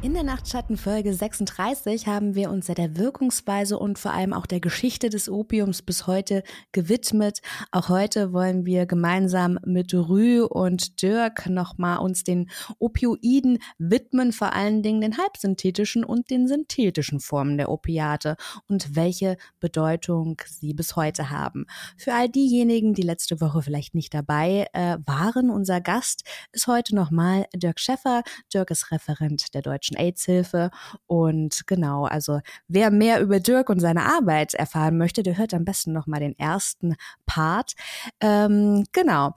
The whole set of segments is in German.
In der Nachtschattenfolge 36 haben wir uns ja der Wirkungsweise und vor allem auch der Geschichte des Opiums bis heute gewidmet. Auch heute wollen wir gemeinsam mit Rü und Dirk nochmal uns den Opioiden widmen, vor allen Dingen den halbsynthetischen und den synthetischen Formen der Opiate und welche Bedeutung sie bis heute haben. Für all diejenigen, die letzte Woche vielleicht nicht dabei äh, waren, unser Gast ist heute nochmal Dirk Schäffer. Dirk ist Referent der Deutschen Deutschen AIDS-Hilfe. Und genau, also wer mehr über Dirk und seine Arbeit erfahren möchte, der hört am besten nochmal den ersten Part. Ähm, genau.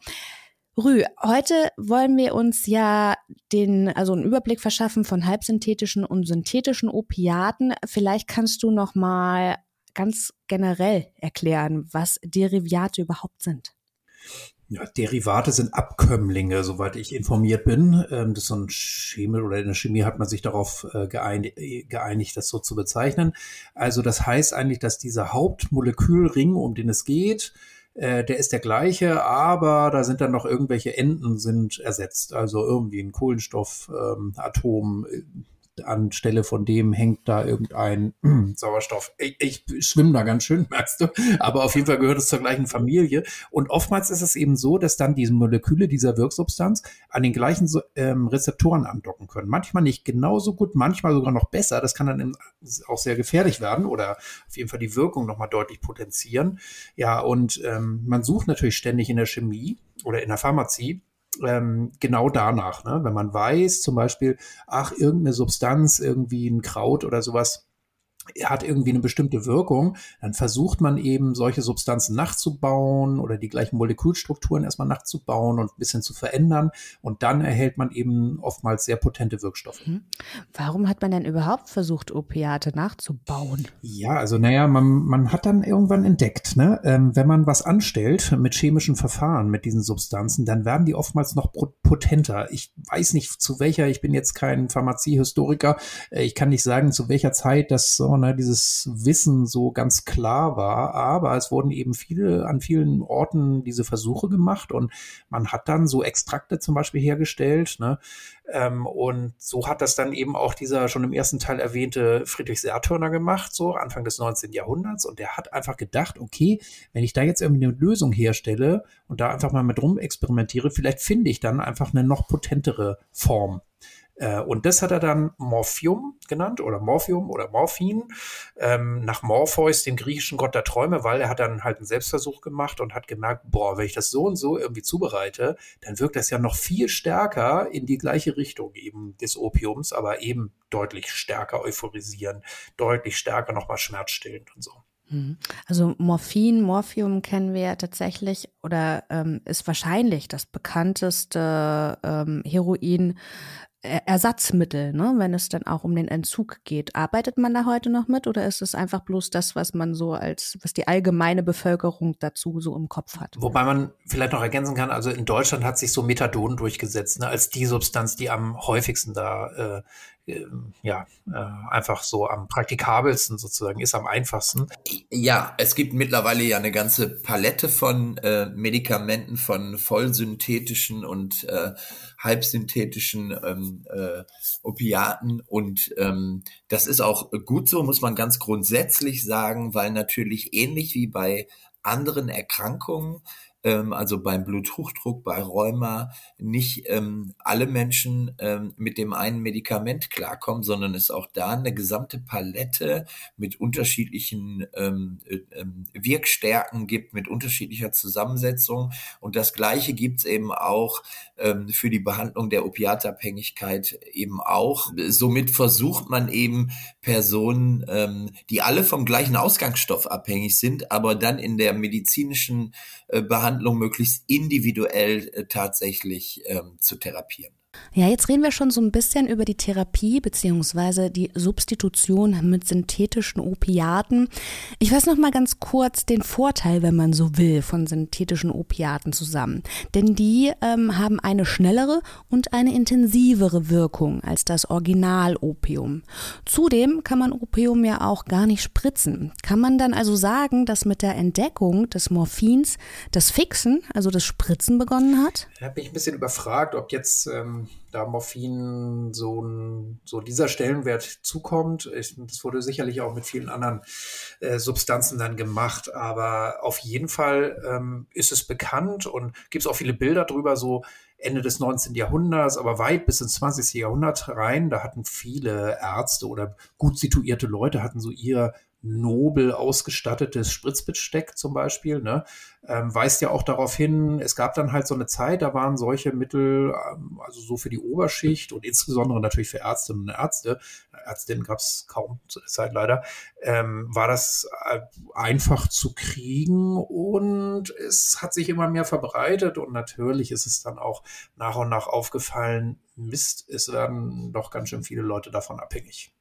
Rü, heute wollen wir uns ja den, also einen Überblick verschaffen von halbsynthetischen und synthetischen Opiaten. Vielleicht kannst du noch mal ganz generell erklären, was Derivate überhaupt sind. Ja, Derivate sind Abkömmlinge, soweit ich informiert bin. Ähm, das ist so ein Chemie oder in der Chemie hat man sich darauf äh, geeinigt, geeinigt, das so zu bezeichnen. Also das heißt eigentlich, dass dieser Hauptmolekülring, um den es geht, äh, der ist der gleiche, aber da sind dann noch irgendwelche Enden sind ersetzt. Also irgendwie ein Kohlenstoffatom, ähm, anstelle von dem hängt da irgendein Sauerstoff. Ich, ich schwimme da ganz schön, merkst du. Aber auf jeden Fall gehört es zur gleichen Familie. Und oftmals ist es eben so, dass dann diese Moleküle dieser Wirksubstanz an den gleichen ähm, Rezeptoren andocken können. Manchmal nicht genauso gut, manchmal sogar noch besser. Das kann dann auch sehr gefährlich werden oder auf jeden Fall die Wirkung nochmal deutlich potenzieren. Ja, und ähm, man sucht natürlich ständig in der Chemie oder in der Pharmazie ähm, genau danach. Ne? Wenn man weiß, zum Beispiel, ach, irgendeine Substanz, irgendwie ein Kraut oder sowas, hat irgendwie eine bestimmte Wirkung, dann versucht man eben solche Substanzen nachzubauen oder die gleichen Molekülstrukturen erstmal nachzubauen und ein bisschen zu verändern und dann erhält man eben oftmals sehr potente Wirkstoffe. Mhm. Warum hat man denn überhaupt versucht, Opiate nachzubauen? Ja, also naja, man, man hat dann irgendwann entdeckt, ne, ähm, wenn man was anstellt mit chemischen Verfahren, mit diesen Substanzen, dann werden die oftmals noch potenter. Ich weiß nicht zu welcher, ich bin jetzt kein Pharmaziehistoriker, äh, ich kann nicht sagen, zu welcher Zeit das so ne, dieses Wissen so ganz klar war. Aber es wurden eben viele, an vielen Orten diese Versuche gemacht und man hat dann so Extrakte zum Beispiel hergestellt. Ne? Ähm, und so hat das dann eben auch dieser schon im ersten Teil erwähnte Friedrich Sertörner gemacht, so Anfang des 19. Jahrhunderts. Und der hat einfach gedacht, okay, wenn ich da jetzt irgendwie eine Lösung herstelle und da einfach mal mit rum experimentiere, vielleicht finde ich dann einfach eine noch potentere Form und das hat er dann Morphium genannt oder Morphium oder Morphin ähm, nach Morpheus, dem griechischen Gott der Träume, weil er hat dann halt einen Selbstversuch gemacht und hat gemerkt, boah, wenn ich das so und so irgendwie zubereite, dann wirkt das ja noch viel stärker in die gleiche Richtung eben des Opiums, aber eben deutlich stärker euphorisieren, deutlich stärker nochmal schmerzstillend und so. Mhm. Also Morphin, Morphium kennen wir ja tatsächlich oder ähm, ist wahrscheinlich das bekannteste ähm, Heroin Ersatzmittel, ne, wenn es dann auch um den Entzug geht. Arbeitet man da heute noch mit oder ist es einfach bloß das, was man so als, was die allgemeine Bevölkerung dazu so im Kopf hat? Wobei man vielleicht noch ergänzen kann, also in Deutschland hat sich so Methadon durchgesetzt, ne, als die Substanz, die am häufigsten da äh, ja, äh, einfach so am praktikabelsten sozusagen ist, am einfachsten. Ja, es gibt mittlerweile ja eine ganze Palette von äh, Medikamenten, von vollsynthetischen und äh, halbsynthetischen ähm, äh, Opiaten und ähm, das ist auch gut so, muss man ganz grundsätzlich sagen, weil natürlich ähnlich wie bei anderen Erkrankungen ähm, also beim Bluthochdruck, bei Rheuma, nicht ähm, alle Menschen ähm, mit dem einen Medikament klarkommen, sondern es auch da eine gesamte Palette mit unterschiedlichen ähm, äh, ähm, Wirkstärken gibt, mit unterschiedlicher Zusammensetzung. Und das Gleiche gibt's eben auch ähm, für die Behandlung der Opiatabhängigkeit eben auch. Somit versucht man eben Personen, ähm, die alle vom gleichen Ausgangsstoff abhängig sind, aber dann in der medizinischen äh, Behandlung möglichst individuell äh, tatsächlich ähm, zu therapieren. Ja, jetzt reden wir schon so ein bisschen über die Therapie beziehungsweise die Substitution mit synthetischen Opiaten. Ich fasse noch mal ganz kurz den Vorteil, wenn man so will, von synthetischen Opiaten zusammen. Denn die ähm, haben eine schnellere und eine intensivere Wirkung als das Original-Opium. Zudem kann man Opium ja auch gar nicht spritzen. Kann man dann also sagen, dass mit der Entdeckung des Morphins das Fixen, also das Spritzen begonnen hat? Da bin ich ein bisschen überfragt, ob jetzt ähm, da Morphin so, ein, so dieser Stellenwert zukommt. Ich, das wurde sicherlich auch mit vielen anderen äh, Substanzen dann gemacht, aber auf jeden Fall ähm, ist es bekannt und gibt es auch viele Bilder drüber, so Ende des 19. Jahrhunderts, aber weit bis ins 20. Jahrhundert rein. Da hatten viele Ärzte oder gut situierte Leute hatten so ihr nobel ausgestattetes Spritzbesteck zum Beispiel, ne, ähm, weist ja auch darauf hin, es gab dann halt so eine Zeit, da waren solche Mittel, ähm, also so für die Oberschicht und insbesondere natürlich für Ärztinnen und Ärzte, Ärztinnen gab es kaum zu der Zeit leider, ähm, war das äh, einfach zu kriegen und es hat sich immer mehr verbreitet und natürlich ist es dann auch nach und nach aufgefallen, Mist, es werden doch ganz schön viele Leute davon abhängig.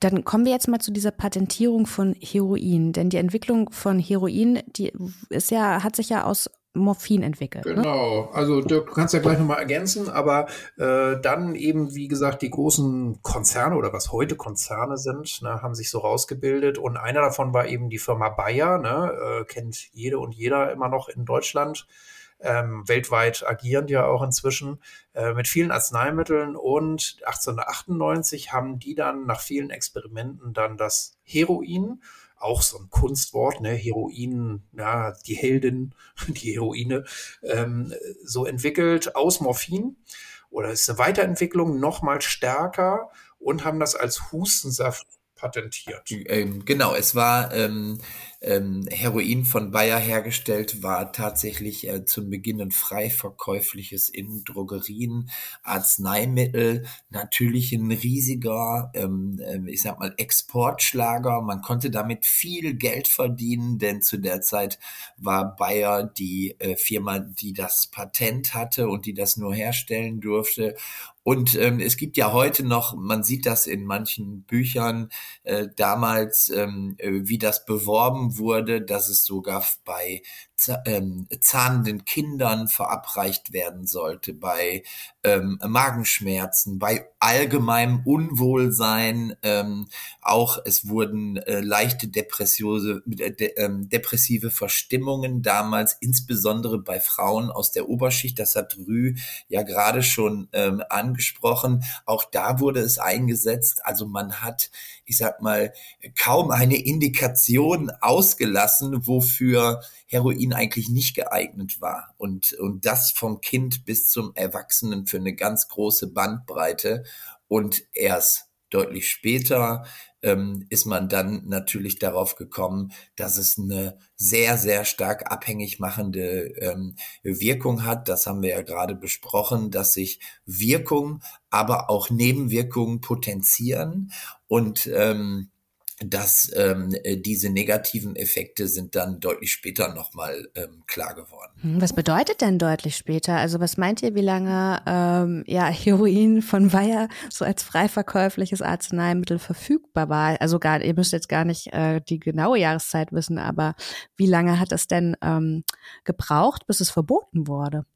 Dann kommen wir jetzt mal zu dieser Patentierung von Heroin, denn die Entwicklung von Heroin, die ist ja, hat sich ja aus Morphin entwickelt. Ne? Genau, ne? also Dirk, du kannst ja gleich nochmal ergänzen, aber äh, dann eben, wie gesagt, die großen Konzerne oder was heute Konzerne sind, ne, haben sich so rausgebildet und einer davon war eben die Firma Bayer, ne, äh, kennt jede und jeder immer noch in Deutschland ähm, weltweit agierend ja auch inzwischen, äh, mit vielen Arzneimitteln. Und 1898 haben die dann nach vielen Experimenten dann das Heroin, auch so ein Kunstwort, ne, Heroin, ja, die Heldin, die Heroine, ähm, so entwickelt aus Morphin. Oder ist eine Weiterentwicklung noch mal stärker und haben das als Hustensaft patentiert. Ähm, genau, es war ähm, ähm, Heroin von Bayer hergestellt, war tatsächlich äh, zum Beginn ein frei verkäufliches in Drogerien Arzneimittel, natürlich ein riesiger, ähm, ähm, ich sag mal, Exportschlager. Man konnte damit viel Geld verdienen, denn zu der Zeit war Bayer die äh, Firma, die das Patent hatte und die das nur herstellen durfte. Und ähm, es gibt ja heute noch, man sieht das in manchen Büchern äh, damals, ähm, äh, wie das beworben wurde, dass es sogar bei ähm, zahnenden Kindern verabreicht werden sollte, bei ähm, Magenschmerzen, bei allgemeinem Unwohlsein. Ähm, auch es wurden äh, leichte depressive, äh, de, ähm, depressive Verstimmungen damals, insbesondere bei Frauen aus der Oberschicht. Das hat Rü ja gerade schon ähm, angesprochen. Auch da wurde es eingesetzt. Also man hat, ich sag mal, kaum eine Indikation ausgelassen, wofür Heroin eigentlich nicht geeignet war. Und, und das vom Kind bis zum Erwachsenen für eine ganz große Bandbreite. Und erst deutlich später ähm, ist man dann natürlich darauf gekommen, dass es eine sehr, sehr stark abhängig machende ähm, Wirkung hat. Das haben wir ja gerade besprochen, dass sich Wirkung, aber auch Nebenwirkungen potenzieren. Und ähm, dass ähm, äh, diese negativen Effekte sind dann deutlich später nochmal ähm, klar geworden. Hm, was bedeutet denn deutlich später? Also was meint ihr, wie lange ähm, ja, Heroin von Weyer so als frei verkäufliches Arzneimittel verfügbar war? Also gar, ihr müsst jetzt gar nicht äh, die genaue Jahreszeit wissen, aber wie lange hat es denn ähm, gebraucht, bis es verboten wurde?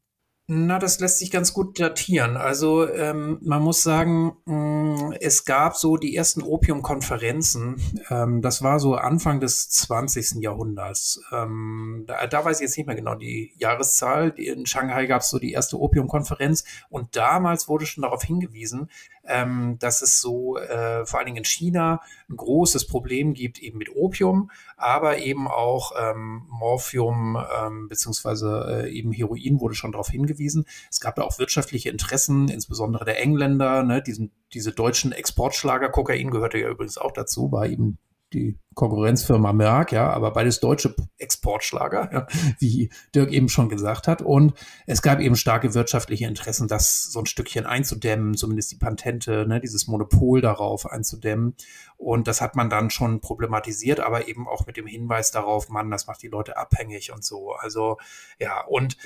Na, das lässt sich ganz gut datieren. Also ähm, man muss sagen, mh, mm, es gab so die ersten Opiumkonferenzen. Ähm, das war so Anfang des 20. Jahrhunderts. Ähm, da, da weiß ich jetzt nicht mehr genau die Jahreszahl. In Shanghai gab es so die erste Opiumkonferenz und damals wurde schon darauf hingewiesen, ähm, dass es so äh, vor allen Dingen in China ein großes Problem gibt eben mit Opium, aber eben auch ähm, Morphium ähm, beziehungsweise äh, eben Heroin wurde schon darauf hingewiesen. Es gab da auch wirtschaftliche Interessen, insbesondere der Engländer, ne, diesen, diese deutschen Exportschlager, Kokain gehörte ja übrigens auch dazu, war eben die Konkurrenzfirma Merck, ja, aber beides deutsche Exportschlager, ja, wie Dirk eben schon gesagt hat. Und es gab eben starke wirtschaftliche Interessen, das so ein Stückchen einzudämmen, zumindest die Patente, ne, dieses Monopol darauf einzudämmen. Und das hat man dann schon problematisiert, aber eben auch mit dem Hinweis darauf, Mann, das macht die Leute abhängig und so. Also ja, und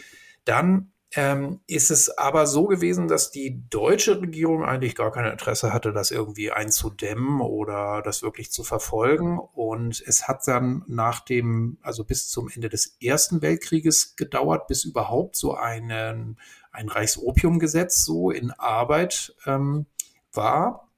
dann ähm, ist es aber so gewesen, dass die deutsche Regierung eigentlich gar kein Interesse hatte, das irgendwie einzudämmen oder das wirklich zu verfolgen. Und es hat dann nach dem, also bis zum Ende des Ersten Weltkrieges gedauert, bis überhaupt so einen, ein Reichsopiumgesetz so in Arbeit ähm, war.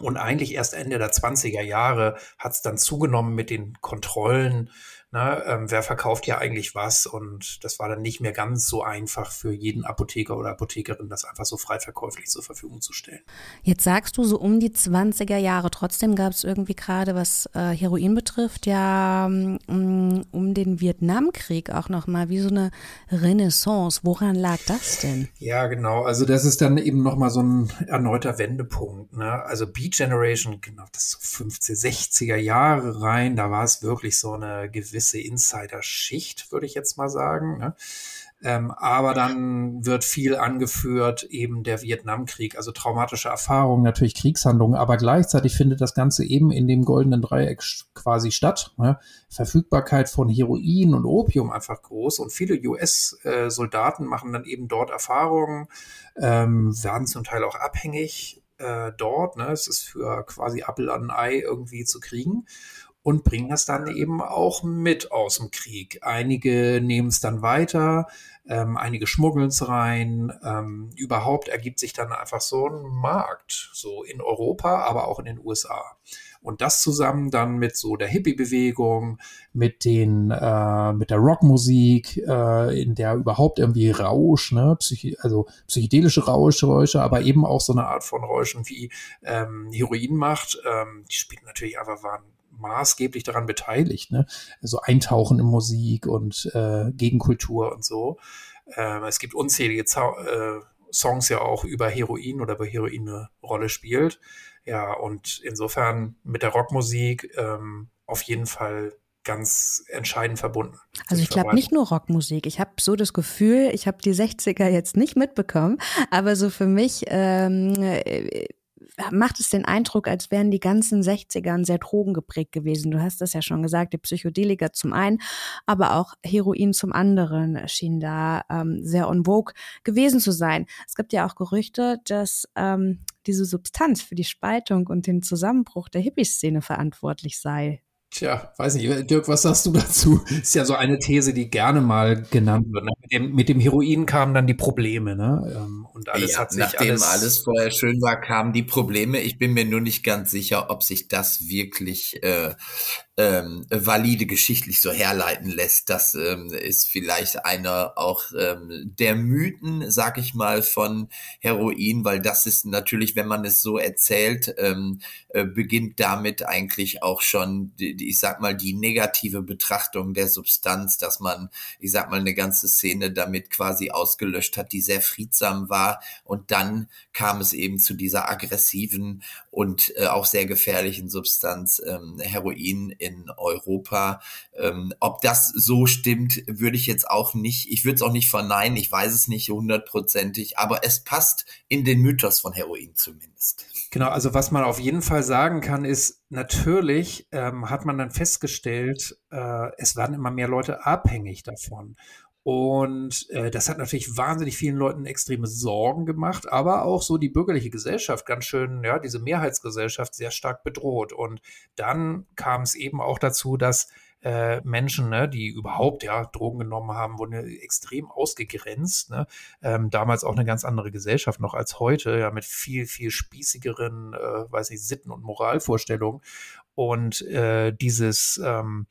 Und eigentlich erst Ende der 20er Jahre hat es dann zugenommen mit den Kontrollen ne, ähm, wer verkauft ja eigentlich was und das war dann nicht mehr ganz so einfach für jeden Apotheker oder Apothekerin, das einfach so frei verkäuflich zur Verfügung zu stellen. Jetzt sagst du so um die 20er Jahre, trotzdem gab es irgendwie gerade, was äh, Heroin betrifft, ja um, mm, um den Vietnamkrieg auch nochmal wie so eine Renaissance. Woran lag das denn? Ja, genau, also das ist dann eben nochmal so ein erneuter Wendepunkt. Ne? Also Beat Generation, genau, das so 50, 60er Jahre rein, da war es wirklich so eine gewisse Insider-Schicht, würde ich jetzt mal sagen. Ne? Ähm, aber dann wird viel angeführt, eben der Vietnamkrieg, also traumatische Erfahrungen, natürlich Kriegshandlungen, aber gleichzeitig findet das Ganze eben in dem goldenen Dreieck quasi statt. Ne? Verfügbarkeit von Heroin und Opium einfach groß und viele US-Soldaten machen dann eben dort Erfahrungen, ähm, werden zum Teil auch abhängig äh, dort. Ne? Es ist für quasi Apfel an Ei irgendwie zu kriegen und bringen das dann eben auch mit aus dem Krieg. Einige nehmen es dann weiter, ähm, einige schmuggeln es rein. Ähm, überhaupt ergibt sich dann einfach so ein Markt, so in Europa, aber auch in den USA. Und das zusammen dann mit so der Hippie-Bewegung, mit den, äh, mit der Rockmusik, äh, in der überhaupt irgendwie Rausch, ne, Psychi also psychedelische Rauschräusche, aber eben auch so eine Art von Räuschen wie ähm, Heroin macht. Ähm, die spielen natürlich einfach waren maßgeblich daran beteiligt. Ne? Also Eintauchen in Musik und äh, Gegenkultur und so. Äh, es gibt unzählige Zau äh, Songs ja auch über Heroin oder wo Heroin eine Rolle spielt. Ja, und insofern mit der Rockmusik ähm, auf jeden Fall ganz entscheidend verbunden. Also ich glaube nicht nur Rockmusik. Ich habe so das Gefühl, ich habe die 60er jetzt nicht mitbekommen, aber so für mich ähm, äh, macht es den Eindruck, als wären die ganzen 60ern sehr drogengeprägt gewesen. Du hast das ja schon gesagt, die Psychedelika zum einen, aber auch Heroin zum anderen schien da ähm, sehr on vogue gewesen zu sein. Es gibt ja auch Gerüchte, dass ähm, diese Substanz für die Spaltung und den Zusammenbruch der Hippie-Szene verantwortlich sei. Tja, weiß nicht, Dirk, was sagst du dazu? Ist ja so eine These, die gerne mal genannt wird. Ne? Mit, dem, mit dem Heroin kamen dann die Probleme, ne? Ähm, und alles ja, hat sich nachdem alles, alles vorher schön war, kamen die Probleme. Ich bin mir nur nicht ganz sicher, ob sich das wirklich äh, ähm, valide geschichtlich so herleiten lässt. Das ähm, ist vielleicht einer auch ähm, der Mythen, sag ich mal, von Heroin, weil das ist natürlich, wenn man es so erzählt, ähm, äh, beginnt damit eigentlich auch schon, die, ich sag mal, die negative Betrachtung der Substanz, dass man, ich sag mal, eine ganze Szene damit quasi ausgelöscht hat, die sehr friedsam war. Und dann kam es eben zu dieser aggressiven und äh, auch sehr gefährlichen Substanz ähm, Heroin in in Europa. Ähm, ob das so stimmt, würde ich jetzt auch nicht, ich würde es auch nicht verneinen, ich weiß es nicht hundertprozentig, aber es passt in den Mythos von Heroin zumindest. Genau, also was man auf jeden Fall sagen kann, ist, natürlich ähm, hat man dann festgestellt, äh, es werden immer mehr Leute abhängig davon. Und äh, das hat natürlich wahnsinnig vielen Leuten extreme Sorgen gemacht, aber auch so die bürgerliche Gesellschaft ganz schön, ja, diese Mehrheitsgesellschaft sehr stark bedroht. Und dann kam es eben auch dazu, dass äh, Menschen, ne, die überhaupt ja Drogen genommen haben, wurden extrem ausgegrenzt. Ne? Ähm, damals auch eine ganz andere Gesellschaft noch als heute, ja, mit viel, viel spießigeren, äh, weiß ich, Sitten- und Moralvorstellungen. Und äh, dieses ähm,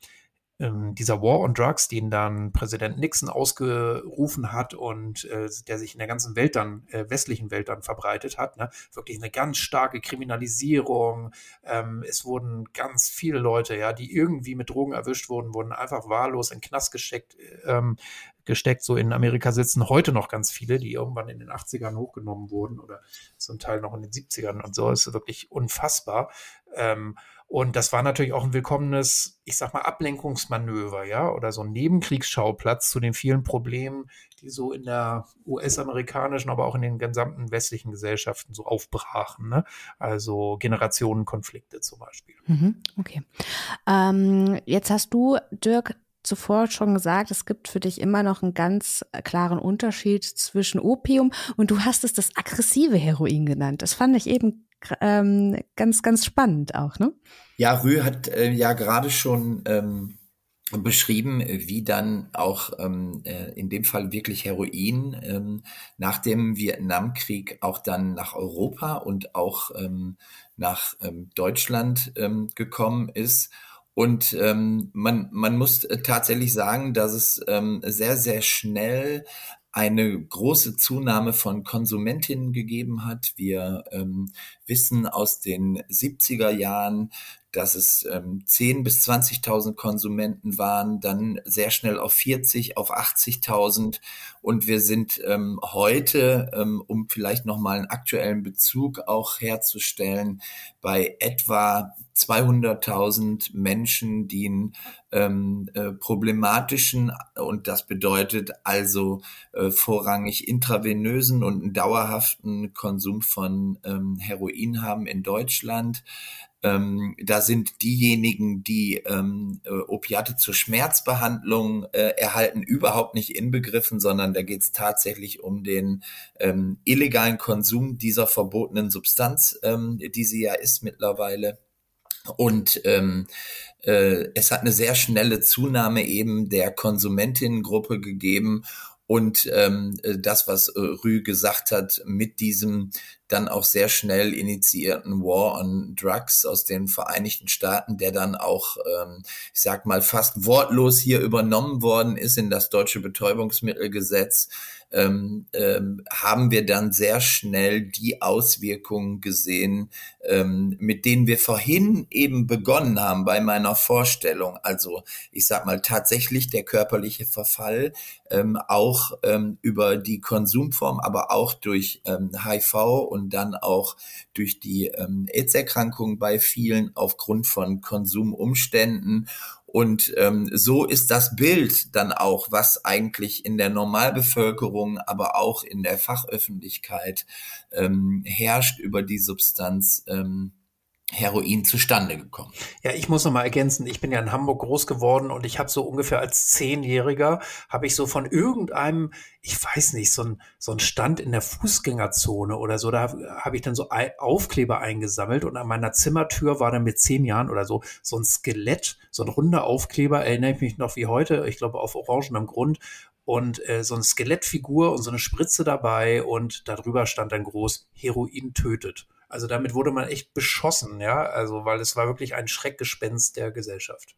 ähm, dieser War on Drugs, den dann Präsident Nixon ausgerufen hat und äh, der sich in der ganzen Welt dann, äh, westlichen Welt dann verbreitet hat, ne? wirklich eine ganz starke Kriminalisierung. Ähm, es wurden ganz viele Leute, ja, die irgendwie mit Drogen erwischt wurden, wurden einfach wahllos in den Knast gesteckt, ähm, gesteckt. So in Amerika sitzen heute noch ganz viele, die irgendwann in den 80ern hochgenommen wurden oder zum Teil noch in den 70ern und so. Das ist wirklich unfassbar. Ähm, und das war natürlich auch ein willkommenes, ich sag mal, Ablenkungsmanöver, ja, oder so ein Nebenkriegsschauplatz zu den vielen Problemen, die so in der US-amerikanischen, aber auch in den gesamten westlichen Gesellschaften so aufbrachen. Ne? Also Generationenkonflikte zum Beispiel. Mhm, okay. Ähm, jetzt hast du, Dirk, zuvor schon gesagt, es gibt für dich immer noch einen ganz klaren Unterschied zwischen Opium und du hast es das aggressive Heroin genannt. Das fand ich eben ähm, ganz, ganz spannend auch, ne? Ja, Rü hat äh, ja gerade schon ähm, beschrieben, wie dann auch ähm, äh, in dem Fall wirklich Heroin ähm, nach dem Vietnamkrieg auch dann nach Europa und auch ähm, nach ähm, Deutschland ähm, gekommen ist. Und ähm, man, man muss tatsächlich sagen, dass es ähm, sehr, sehr schnell eine große Zunahme von Konsumentinnen gegeben hat. Wir ähm, wissen aus den 70er Jahren, dass es ähm, 10 bis 20.000 Konsumenten waren, dann sehr schnell auf 40, auf 80.000 und wir sind ähm, heute, ähm, um vielleicht nochmal einen aktuellen Bezug auch herzustellen, bei etwa 200.000 Menschen, die einen ähm, äh, problematischen und das bedeutet also äh, vorrangig intravenösen und einen dauerhaften Konsum von ähm, Heroin haben in Deutschland. Ähm, da sind diejenigen, die ähm, äh, Opiate zur Schmerzbehandlung äh, erhalten, überhaupt nicht inbegriffen, sondern da geht es tatsächlich um den ähm, illegalen Konsum dieser verbotenen Substanz, ähm, die sie ja ist mittlerweile. Und ähm, äh, es hat eine sehr schnelle Zunahme eben der Konsumentinnengruppe gegeben und ähm, äh, das, was äh, Rü gesagt hat, mit diesem dann auch sehr schnell initiierten War on Drugs aus den Vereinigten Staaten, der dann auch, ähm, ich sag mal, fast wortlos hier übernommen worden ist in das deutsche Betäubungsmittelgesetz, ähm, ähm, haben wir dann sehr schnell die Auswirkungen gesehen, ähm, mit denen wir vorhin eben begonnen haben bei meiner Vorstellung. Also ich sag mal tatsächlich der körperliche Verfall, ähm, auch ähm, über die Konsumform, aber auch durch ähm, HIV und dann auch durch die ähm, AIDS-Erkrankung bei vielen aufgrund von Konsumumständen. Und ähm, so ist das Bild dann auch, was eigentlich in der Normalbevölkerung, aber auch in der Fachöffentlichkeit ähm, herrscht über die Substanz, ähm, Heroin zustande gekommen. Ja, ich muss noch mal ergänzen, ich bin ja in Hamburg groß geworden und ich habe so ungefähr als Zehnjähriger, habe ich so von irgendeinem, ich weiß nicht, so ein, so ein Stand in der Fußgängerzone oder so, da habe ich dann so Aufkleber eingesammelt und an meiner Zimmertür war dann mit zehn Jahren oder so so ein Skelett, so ein runder Aufkleber, erinnere ich mich noch wie heute, ich glaube auf orangenem Grund und äh, so eine Skelettfigur und so eine Spritze dabei und darüber stand dann groß Heroin tötet. Also damit wurde man echt beschossen, ja, also weil es war wirklich ein Schreckgespenst der Gesellschaft.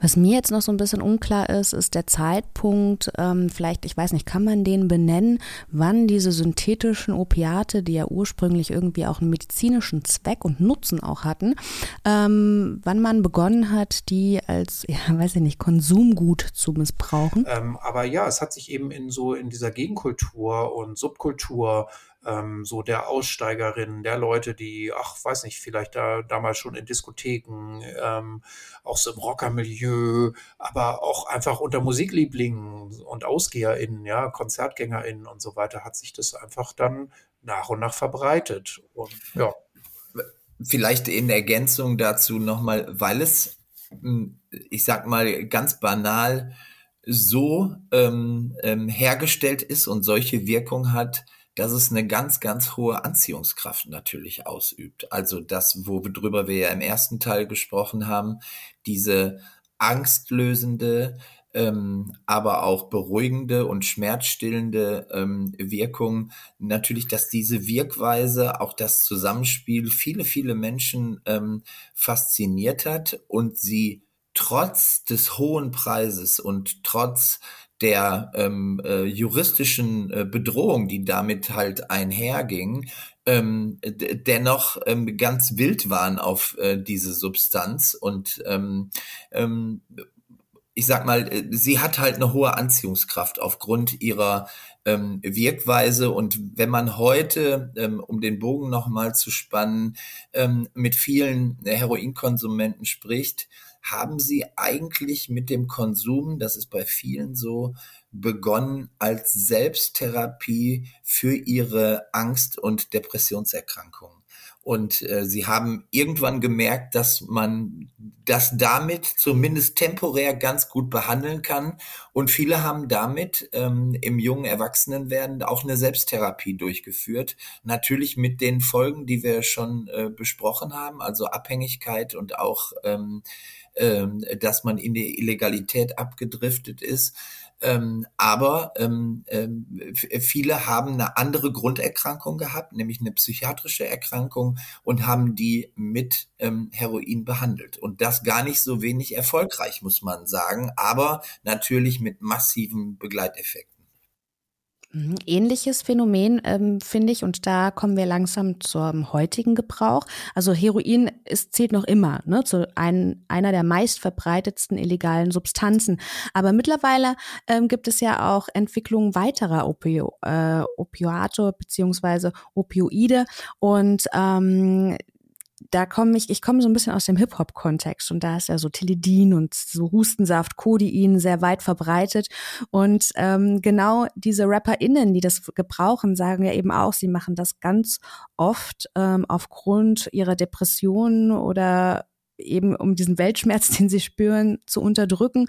Was mir jetzt noch so ein bisschen unklar ist, ist der Zeitpunkt, ähm, vielleicht, ich weiß nicht, kann man den benennen, wann diese synthetischen Opiate, die ja ursprünglich irgendwie auch einen medizinischen Zweck und Nutzen auch hatten, ähm, wann man begonnen hat, die als, ja, weiß ich nicht, Konsumgut zu missbrauchen? Ähm, aber ja, es hat sich eben in so in dieser Gegenkultur und Subkultur ähm, so der Aussteigerinnen, der Leute, die, ach, weiß nicht, vielleicht da damals schon in Diskotheken, ähm, auch so im Rockermilieu, aber auch einfach unter Musiklieblingen und AusgeherInnen, ja, KonzertgängerInnen und so weiter, hat sich das einfach dann nach und nach verbreitet. Und ja. Vielleicht in Ergänzung dazu nochmal, weil es, hm, ich sag mal, ganz banal so ähm, ähm, hergestellt ist und solche Wirkung hat, dass es eine ganz, ganz hohe Anziehungskraft natürlich ausübt. Also das, worüber wir ja im ersten Teil gesprochen haben, diese angstlösende, ähm, aber auch beruhigende und schmerzstillende ähm, Wirkung. Natürlich, dass diese Wirkweise, auch das Zusammenspiel viele, viele Menschen ähm, fasziniert hat und sie trotz des hohen Preises und trotz der ähm, äh, juristischen äh, Bedrohung, die damit halt einherging, ähm, dennoch ähm, ganz wild waren auf äh, diese Substanz. Und ähm, ähm, ich sag mal, äh, sie hat halt eine hohe Anziehungskraft aufgrund ihrer ähm, Wirkweise. Und wenn man heute, ähm, um den Bogen nochmal zu spannen, ähm, mit vielen Heroinkonsumenten spricht, haben sie eigentlich mit dem Konsum, das ist bei vielen so, begonnen als Selbsttherapie für ihre Angst- und Depressionserkrankungen. Und äh, sie haben irgendwann gemerkt, dass man das damit zumindest temporär ganz gut behandeln kann. Und viele haben damit ähm, im jungen Erwachsenenwerden auch eine Selbsttherapie durchgeführt. Natürlich mit den Folgen, die wir schon äh, besprochen haben, also Abhängigkeit und auch, ähm, ähm, dass man in die Illegalität abgedriftet ist. Ähm, aber ähm, ähm, viele haben eine andere Grunderkrankung gehabt, nämlich eine psychiatrische Erkrankung und haben die mit ähm, Heroin behandelt. Und das gar nicht so wenig erfolgreich, muss man sagen, aber natürlich mit massiven Begleiteffekten. Mhm. Ähnliches Phänomen ähm, finde ich, und da kommen wir langsam zum heutigen Gebrauch. Also Heroin ist, zählt noch immer ne, zu ein, einer der meistverbreitetsten illegalen Substanzen. Aber mittlerweile ähm, gibt es ja auch Entwicklungen weiterer Opio, äh, Opioate beziehungsweise Opioide. Und ähm, da komme ich, ich komme so ein bisschen aus dem Hip-Hop-Kontext und da ist ja so Tilidin und so Hustensaft, Codein sehr weit verbreitet. Und ähm, genau diese RapperInnen, die das gebrauchen, sagen ja eben auch, sie machen das ganz oft ähm, aufgrund ihrer Depressionen oder eben um diesen Weltschmerz, den sie spüren, zu unterdrücken.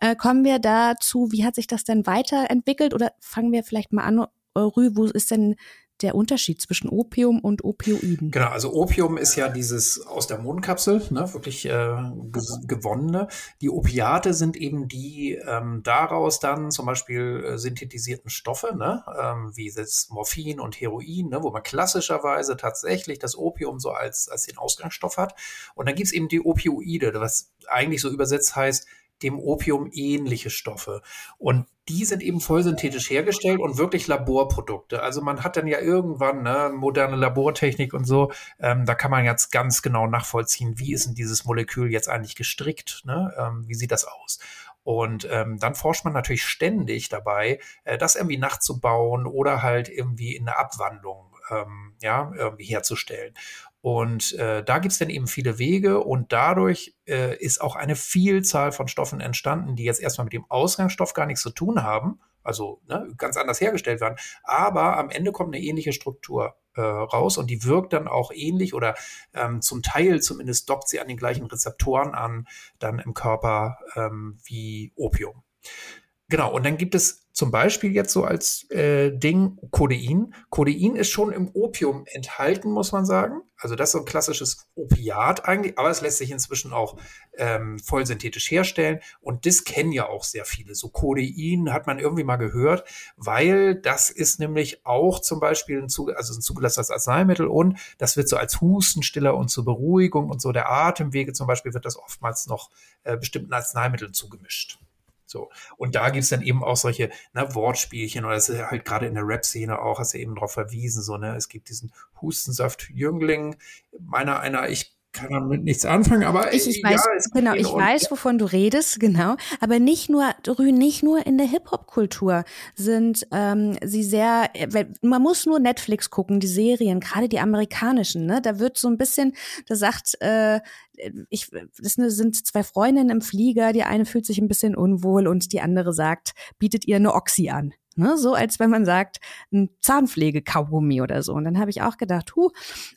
Äh, kommen wir dazu, wie hat sich das denn weiterentwickelt? Oder fangen wir vielleicht mal an, Rü, wo ist denn der Unterschied zwischen Opium und Opioiden? Genau, also Opium ist ja dieses aus der Mondkapsel, ne, wirklich äh, gewonnene. Die Opiate sind eben die ähm, daraus dann zum Beispiel äh, synthetisierten Stoffe, ne, ähm, wie das Morphin und Heroin, ne, wo man klassischerweise tatsächlich das Opium so als, als den Ausgangsstoff hat. Und dann gibt's eben die Opioide, was eigentlich so übersetzt heißt, dem Opium ähnliche Stoffe. Und die sind eben vollsynthetisch hergestellt und wirklich Laborprodukte. Also man hat dann ja irgendwann ne, moderne Labortechnik und so, ähm, da kann man jetzt ganz genau nachvollziehen, wie ist denn dieses Molekül jetzt eigentlich gestrickt, ne? Ähm, wie sieht das aus? Und ähm, dann forscht man natürlich ständig dabei, äh, das irgendwie nachzubauen oder halt irgendwie in eine Abwandlung ähm, ja, irgendwie herzustellen. Und äh, da gibt's dann eben viele Wege und dadurch äh, ist auch eine Vielzahl von Stoffen entstanden, die jetzt erstmal mit dem Ausgangsstoff gar nichts zu tun haben, also ne, ganz anders hergestellt werden, aber am Ende kommt eine ähnliche Struktur äh, raus und die wirkt dann auch ähnlich oder ähm, zum Teil zumindest dockt sie an den gleichen Rezeptoren an, dann im Körper ähm, wie Opium. Genau, und dann gibt es zum Beispiel jetzt so als äh, Ding Codein. Codein ist schon im Opium enthalten, muss man sagen. Also das ist so ein klassisches Opiat eigentlich, aber es lässt sich inzwischen auch ähm, voll synthetisch herstellen. Und das kennen ja auch sehr viele. So Codein hat man irgendwie mal gehört, weil das ist nämlich auch zum Beispiel ein, also ein zugelassenes Arzneimittel und das wird so als Hustenstiller und zur Beruhigung und so der Atemwege zum Beispiel wird das oftmals noch äh, bestimmten Arzneimitteln zugemischt. So. Und da gibt's dann eben auch solche ne, Wortspielchen oder das ist halt gerade in der Rap-Szene auch, hast du eben darauf verwiesen, so, ne, es gibt diesen Hustensaft-Jüngling, meiner einer, ich kann damit nichts anfangen, aber ich, ich weiß, ja, genau, ich weiß, wovon du redest, genau. Aber nicht nur, nicht nur in der Hip-Hop-Kultur sind ähm, sie sehr, man muss nur Netflix gucken, die Serien, gerade die amerikanischen, ne? Da wird so ein bisschen, da sagt, äh, ich, das sind zwei Freundinnen im Flieger, die eine fühlt sich ein bisschen unwohl und die andere sagt, bietet ihr eine Oxy an. Ne? So als wenn man sagt, ein Zahnpflege-Kaugummi oder so. Und dann habe ich auch gedacht, hu,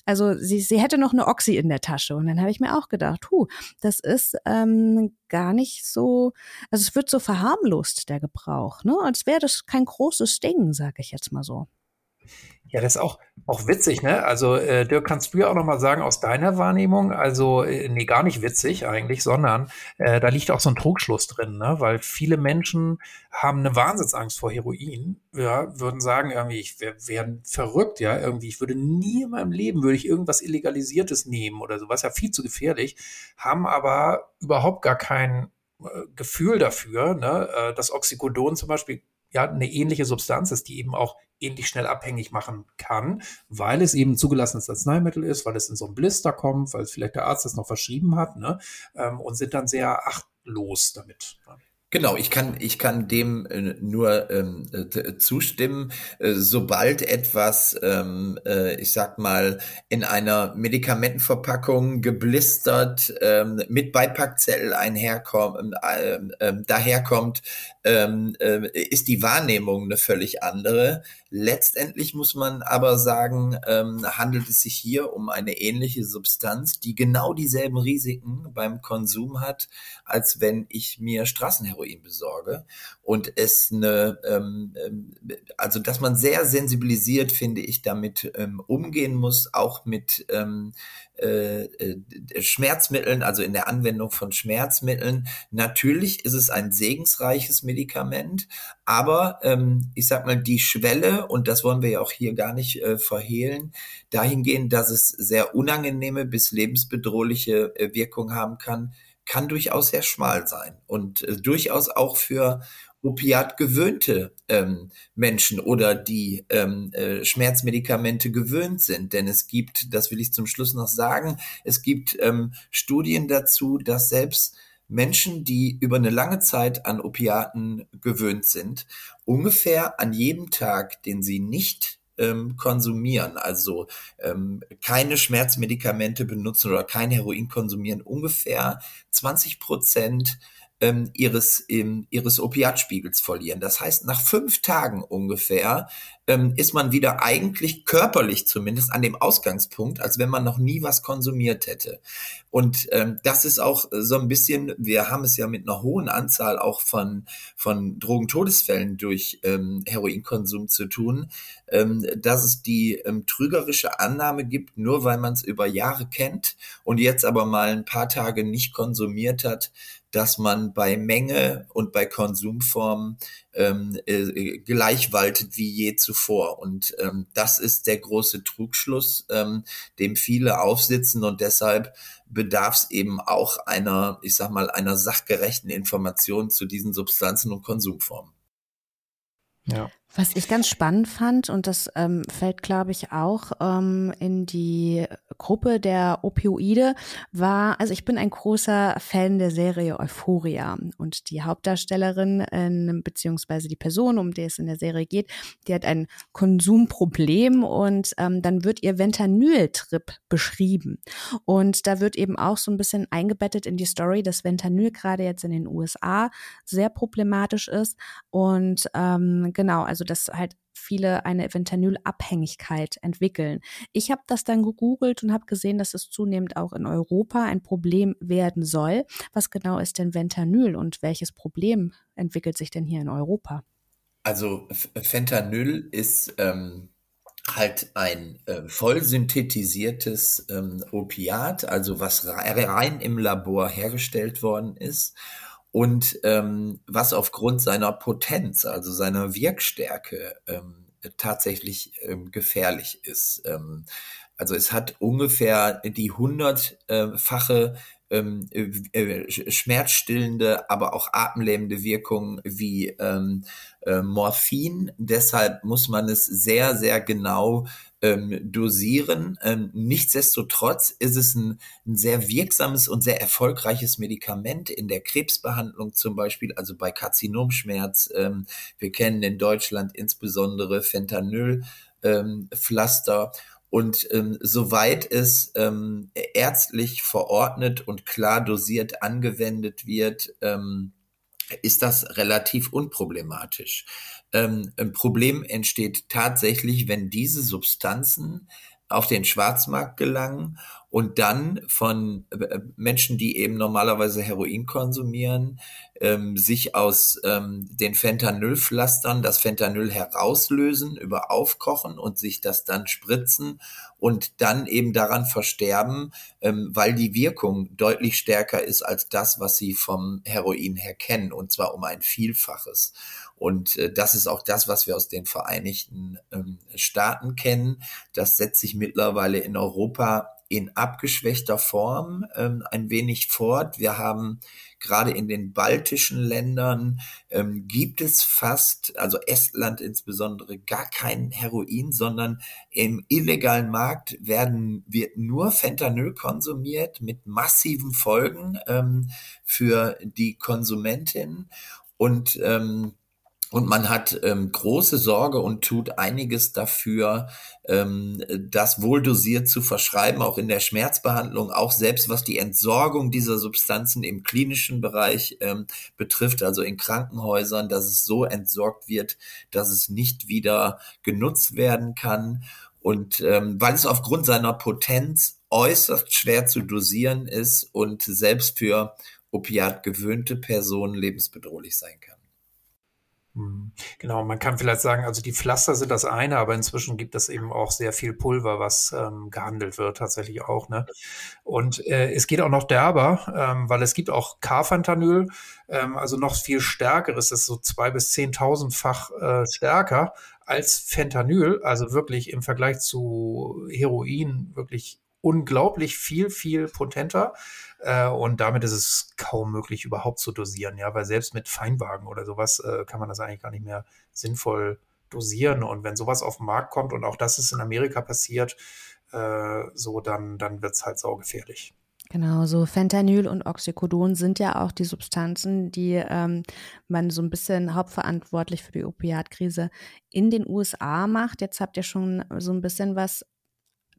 also sie, sie hätte noch eine Oxy in der Tasche. Und dann habe ich mir auch gedacht, hu, das ist ähm, gar nicht so, also es wird so verharmlost, der Gebrauch. Ne? Als wäre das kein großes Ding, sage ich jetzt mal so. Ja, das ist auch, auch witzig, ne? Also, äh, Dirk, kannst du ja auch nochmal sagen, aus deiner Wahrnehmung, also, äh, nee, gar nicht witzig eigentlich, sondern äh, da liegt auch so ein Trugschluss drin, ne? Weil viele Menschen haben eine Wahnsinnsangst vor Heroin, ja, würden sagen, irgendwie, ich wäre wär verrückt, ja, irgendwie, ich würde nie in meinem Leben, würde ich irgendwas Illegalisiertes nehmen oder sowas, ja, viel zu gefährlich, haben aber überhaupt gar kein äh, Gefühl dafür, ne? Äh, das Oxycodon zum Beispiel ja eine ähnliche Substanz ist, die eben auch ähnlich schnell abhängig machen kann, weil es eben zugelassenes Arzneimittel ist, weil es in so einen Blister kommt, weil vielleicht der Arzt das noch verschrieben hat, ne? Ähm, und sind dann sehr achtlos damit. Ne? Genau, ich kann, ich kann dem äh, nur ähm, äh, zustimmen. Äh, sobald etwas, ähm, äh, ich sag mal, in einer Medikamentenverpackung geblistert ähm, mit Beipackzettel einherkommt, ähm, ähm, daherkommt, ähm, äh, ist die Wahrnehmung eine völlig andere. Letztendlich muss man aber sagen, ähm, handelt es sich hier um eine ähnliche Substanz, die genau dieselben Risiken beim Konsum hat, als wenn ich mir Straßenheroin besorge. Und es eine, ähm, ähm also dass man sehr sensibilisiert, finde ich, damit ähm, umgehen muss, auch mit ähm, äh, äh, Schmerzmitteln, also in der Anwendung von Schmerzmitteln. Natürlich ist es ein segensreiches Medikament, aber ähm, ich sag mal, die Schwelle, und das wollen wir ja auch hier gar nicht äh, verhehlen, dahingehend, dass es sehr unangenehme bis lebensbedrohliche äh, Wirkung haben kann, kann durchaus sehr schmal sein und äh, durchaus auch für Opiat gewöhnte ähm, Menschen oder die ähm, äh, Schmerzmedikamente gewöhnt sind. Denn es gibt, das will ich zum Schluss noch sagen, es gibt ähm, Studien dazu, dass selbst Menschen, die über eine lange Zeit an Opiaten gewöhnt sind, ungefähr an jedem Tag, den sie nicht ähm, konsumieren, also ähm, keine Schmerzmedikamente benutzen oder kein Heroin konsumieren, ungefähr 20 Prozent ähm, ihres, ähm, ihres Opiatspiegels verlieren. Das heißt, nach fünf Tagen ungefähr ähm, ist man wieder eigentlich körperlich zumindest an dem Ausgangspunkt, als wenn man noch nie was konsumiert hätte. Und ähm, das ist auch so ein bisschen, wir haben es ja mit einer hohen Anzahl auch von, von Drogentodesfällen durch ähm, Heroinkonsum zu tun, ähm, dass es die ähm, trügerische Annahme gibt, nur weil man es über Jahre kennt und jetzt aber mal ein paar Tage nicht konsumiert hat, dass man bei Menge und bei Konsumformen ähm, äh, gleich waltet wie je zuvor. Und ähm, das ist der große Trugschluss, ähm, dem viele aufsitzen und deshalb bedarf es eben auch einer, ich sag mal, einer sachgerechten Information zu diesen Substanzen und Konsumformen. Ja. Was ich ganz spannend fand, und das ähm, fällt, glaube ich, auch ähm, in die Gruppe der Opioide, war, also ich bin ein großer Fan der Serie Euphoria und die Hauptdarstellerin, äh, beziehungsweise die Person, um die es in der Serie geht, die hat ein Konsumproblem und ähm, dann wird ihr Ventanyl-Trip beschrieben. Und da wird eben auch so ein bisschen eingebettet in die Story, dass Ventanyl gerade jetzt in den USA sehr problematisch ist und ähm, genau, also also dass halt viele eine Fentanylabhängigkeit entwickeln. Ich habe das dann gegoogelt und habe gesehen, dass es zunehmend auch in Europa ein Problem werden soll. Was genau ist denn Fentanyl und welches Problem entwickelt sich denn hier in Europa? Also Fentanyl ist ähm, halt ein äh, voll ähm, Opiat, also was rein im Labor hergestellt worden ist und ähm, was aufgrund seiner Potenz, also seiner Wirkstärke ähm, tatsächlich ähm, gefährlich ist. Ähm, also es hat ungefähr die hundertfache ähm, äh, schmerzstillende, aber auch atemlähmende Wirkung wie ähm, äh, Morphin. Deshalb muss man es sehr, sehr genau ähm, dosieren. Ähm, nichtsdestotrotz ist es ein, ein, sehr wirksames und sehr erfolgreiches Medikament in der Krebsbehandlung zum Beispiel, also bei Karzinomschmerz. Ähm, wir kennen in Deutschland insbesondere Fentanyl-Pflaster. Ähm, und ähm, soweit es ähm, ärztlich verordnet und klar dosiert angewendet wird, ähm, ist das relativ unproblematisch. Ähm, ein Problem entsteht tatsächlich, wenn diese Substanzen auf den Schwarzmarkt gelangen und dann von äh, Menschen, die eben normalerweise Heroin konsumieren, ähm, sich aus ähm, den Fentanylpflastern das Fentanyl herauslösen, über Aufkochen und sich das dann spritzen und dann eben daran versterben, ähm, weil die Wirkung deutlich stärker ist als das, was sie vom Heroin her kennen, und zwar um ein Vielfaches. Und äh, das ist auch das, was wir aus den Vereinigten ähm, Staaten kennen. Das setzt sich mittlerweile in Europa in abgeschwächter Form ähm, ein wenig fort. Wir haben gerade in den baltischen Ländern ähm, gibt es fast, also Estland insbesondere, gar kein Heroin, sondern im illegalen Markt werden, wird nur Fentanyl konsumiert mit massiven Folgen ähm, für die Konsumentin. Und ähm, und man hat ähm, große Sorge und tut einiges dafür, ähm, das wohl dosiert zu verschreiben, auch in der Schmerzbehandlung, auch selbst was die Entsorgung dieser Substanzen im klinischen Bereich ähm, betrifft, also in Krankenhäusern, dass es so entsorgt wird, dass es nicht wieder genutzt werden kann. Und ähm, weil es aufgrund seiner Potenz äußerst schwer zu dosieren ist und selbst für opiat gewöhnte Personen lebensbedrohlich sein kann. Hm. Genau, man kann vielleicht sagen, also die Pflaster sind das eine, aber inzwischen gibt es eben auch sehr viel Pulver, was ähm, gehandelt wird, tatsächlich auch. Ne? Und äh, es geht auch noch derber, ähm, weil es gibt auch Carfentanyl, ähm, also noch viel stärkeres, das ist so zwei bis zehntausendfach äh, stärker als Fentanyl, also wirklich im Vergleich zu Heroin wirklich unglaublich viel, viel potenter. Äh, und damit ist es kaum möglich, überhaupt zu dosieren, ja, weil selbst mit Feinwagen oder sowas äh, kann man das eigentlich gar nicht mehr sinnvoll dosieren. Und wenn sowas auf den Markt kommt und auch das ist in Amerika passiert, äh, so dann, dann wird es halt saugefährlich. Genau, so Fentanyl und Oxycodon sind ja auch die Substanzen, die ähm, man so ein bisschen hauptverantwortlich für die Opiatkrise in den USA macht. Jetzt habt ihr schon so ein bisschen was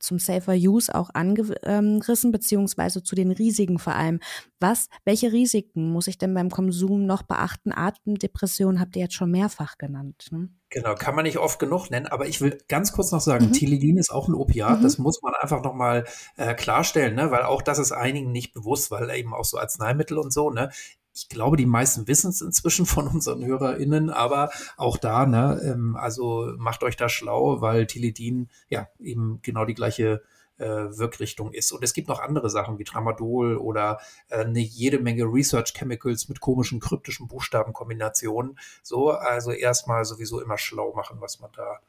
zum Safer Use auch angerissen, beziehungsweise zu den Risiken vor allem. Was, welche Risiken muss ich denn beim Konsum noch beachten? Atemdepression habt ihr jetzt schon mehrfach genannt. Ne? Genau, kann man nicht oft genug nennen, aber ich will ganz kurz noch sagen, mhm. Tilidin ist auch ein Opiat, mhm. das muss man einfach nochmal äh, klarstellen, ne? weil auch das ist einigen nicht bewusst, weil eben auch so Arzneimittel und so, ne? Ich glaube, die meisten wissen es inzwischen von unseren HörerInnen, aber auch da, ne, ähm, also macht euch da schlau, weil Tilidin ja eben genau die gleiche äh, Wirkrichtung ist. Und es gibt noch andere Sachen wie Tramadol oder äh, eine jede Menge Research Chemicals mit komischen kryptischen Buchstabenkombinationen. So, also erstmal sowieso immer schlau machen, was man da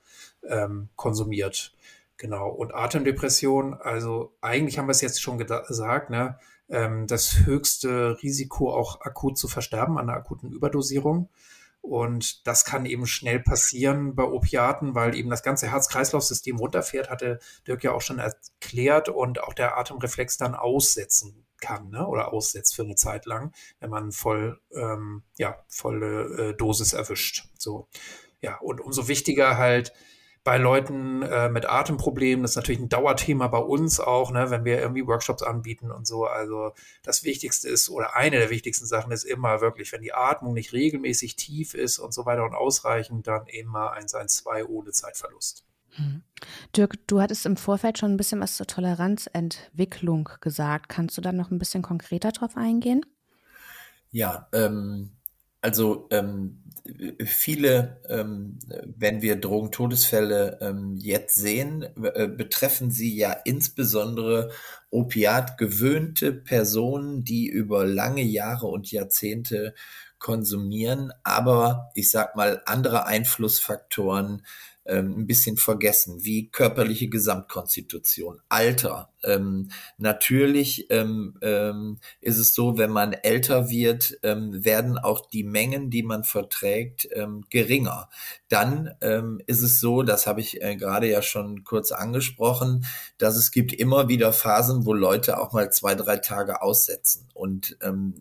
ähm, konsumiert. Genau. Und Atemdepression, also eigentlich haben wir es jetzt schon gesagt, ne? Ähm, das höchste Risiko, auch akut zu versterben an einer akuten Überdosierung. Und das kann eben schnell passieren bei Opiaten, weil eben das ganze Herz-Kreislauf-System runterfährt, hatte Dirk ja auch schon erklärt, und auch der Atemreflex dann aussetzen kann ne? oder aussetzt für eine Zeit lang, wenn man voll, ähm, ja, volle äh, Dosis erwischt. So. Ja, und umso wichtiger halt, bei Leuten äh, mit Atemproblemen. Das ist natürlich ein Dauerthema bei uns auch, ne, wenn wir irgendwie Workshops anbieten und so. Also das Wichtigste ist oder eine der wichtigsten Sachen ist immer wirklich, wenn die Atmung nicht regelmäßig tief ist und so weiter und ausreichend, dann immer 112 ohne Zeitverlust. Hm. Dirk, du hattest im Vorfeld schon ein bisschen was zur Toleranzentwicklung gesagt. Kannst du da noch ein bisschen konkreter drauf eingehen? Ja, ähm, also ähm, viele, ähm, wenn wir Drogentodesfälle ähm, jetzt sehen, äh, betreffen sie ja insbesondere opiatgewöhnte Personen, die über lange Jahre und Jahrzehnte konsumieren, aber ich sag mal andere Einflussfaktoren ähm, ein bisschen vergessen, wie körperliche Gesamtkonstitution, Alter. Ähm, natürlich ähm, ähm, ist es so, wenn man älter wird, ähm, werden auch die Mengen, die man verträgt, ähm, geringer. Dann ist es so, das habe ich äh, gerade ja schon kurz angesprochen, dass es gibt immer wieder Phasen, wo Leute auch mal zwei, drei Tage aussetzen. Und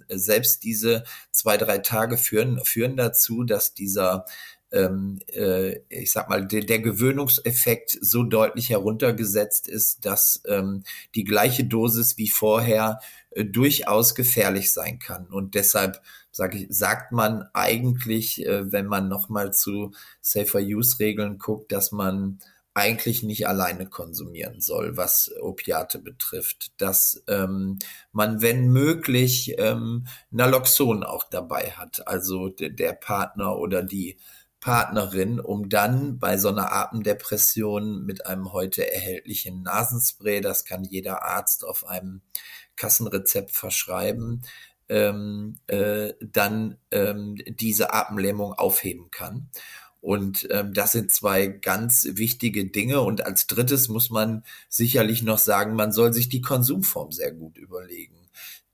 selbst diese zwei, drei Tage führen, führen dazu, dass dieser ähm, äh, ich sag mal, de, der Gewöhnungseffekt so deutlich heruntergesetzt ist, dass ähm, die gleiche Dosis wie vorher äh, durchaus gefährlich sein kann. Und deshalb sag ich, sagt man eigentlich, äh, wenn man nochmal zu Safer Use Regeln guckt, dass man eigentlich nicht alleine konsumieren soll, was Opiate betrifft, dass ähm, man, wenn möglich, ähm, Naloxon auch dabei hat, also der Partner oder die Partnerin, um dann bei so einer Atemdepression mit einem heute erhältlichen Nasenspray, das kann jeder Arzt auf einem Kassenrezept verschreiben, ähm, äh, dann ähm, diese Atemlähmung aufheben kann. Und ähm, das sind zwei ganz wichtige Dinge. Und als drittes muss man sicherlich noch sagen, man soll sich die Konsumform sehr gut überlegen.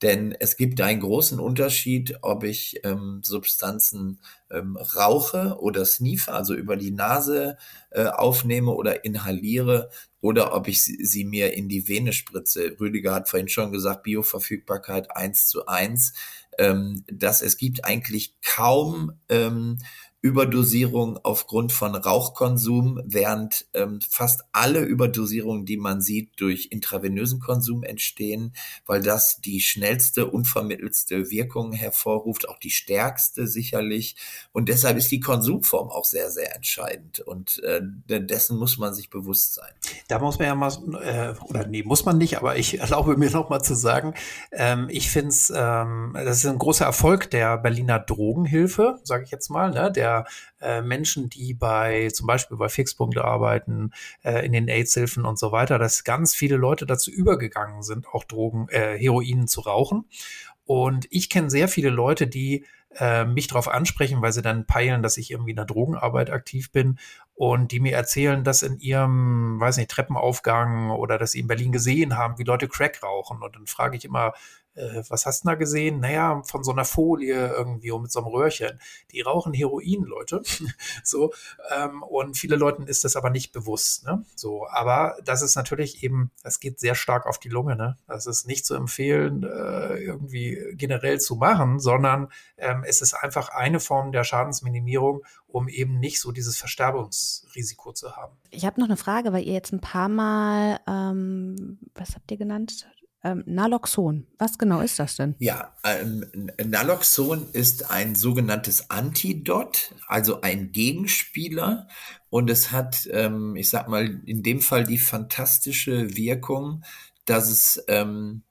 Denn es gibt einen großen Unterschied, ob ich ähm, Substanzen ähm, rauche oder sniefe, also über die Nase äh, aufnehme oder inhaliere, oder ob ich sie, sie, mir in die Vene spritze. Rüdiger hat vorhin schon gesagt, Bioverfügbarkeit eins zu eins. Ähm, dass es gibt eigentlich kaum ähm, Überdosierung aufgrund von Rauchkonsum, während ähm, fast alle Überdosierungen, die man sieht, durch intravenösen Konsum entstehen, weil das die schnellste, unvermittelste Wirkung hervorruft, auch die stärkste sicherlich. Und deshalb ist die Konsumform auch sehr, sehr entscheidend. Und äh, dessen muss man sich bewusst sein. Da muss man ja mal, äh, oder nee, muss man nicht, aber ich erlaube mir noch mal zu sagen, ähm, ich finde es, ähm, das ist ein großer Erfolg der Berliner Drogenhilfe, sage ich jetzt mal, ne? der äh, Menschen, die bei zum Beispiel bei Fixpunkte arbeiten, äh, in den AIDS-Hilfen und so weiter, dass ganz viele Leute dazu übergegangen sind, auch Drogen, äh, Heroin zu rauchen. Und ich kenne sehr viele Leute, die äh, mich darauf ansprechen, weil sie dann peilen, dass ich irgendwie in der Drogenarbeit aktiv bin und die mir erzählen, dass in ihrem, weiß nicht, Treppenaufgang oder dass sie in Berlin gesehen haben, wie Leute Crack rauchen. Und dann frage ich immer, äh, was hast du da gesehen? Naja, von so einer Folie irgendwie und mit so einem Röhrchen. Die rauchen Heroin, Leute. so, ähm, und viele Leuten ist das aber nicht bewusst, ne? So, aber das ist natürlich eben, das geht sehr stark auf die Lunge, ne? Das ist nicht zu empfehlen, äh, irgendwie generell zu machen, sondern ähm, es ist einfach eine Form der Schadensminimierung, um eben nicht so dieses Versterbungsrisiko zu haben. Ich habe noch eine Frage, weil ihr jetzt ein paar Mal, ähm, was habt ihr genannt? Ähm, Naloxon. Was genau ist das denn? Ja, ähm, Naloxon ist ein sogenanntes Antidot, also ein Gegenspieler. Und es hat, ähm, ich sag mal, in dem Fall die fantastische Wirkung, dass es ähm,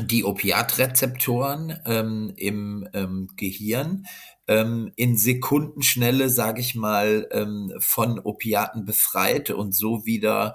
die Opiatrezeptoren ähm, im ähm, Gehirn ähm, in Sekundenschnelle, sage ich mal, ähm, von Opiaten befreit und so wieder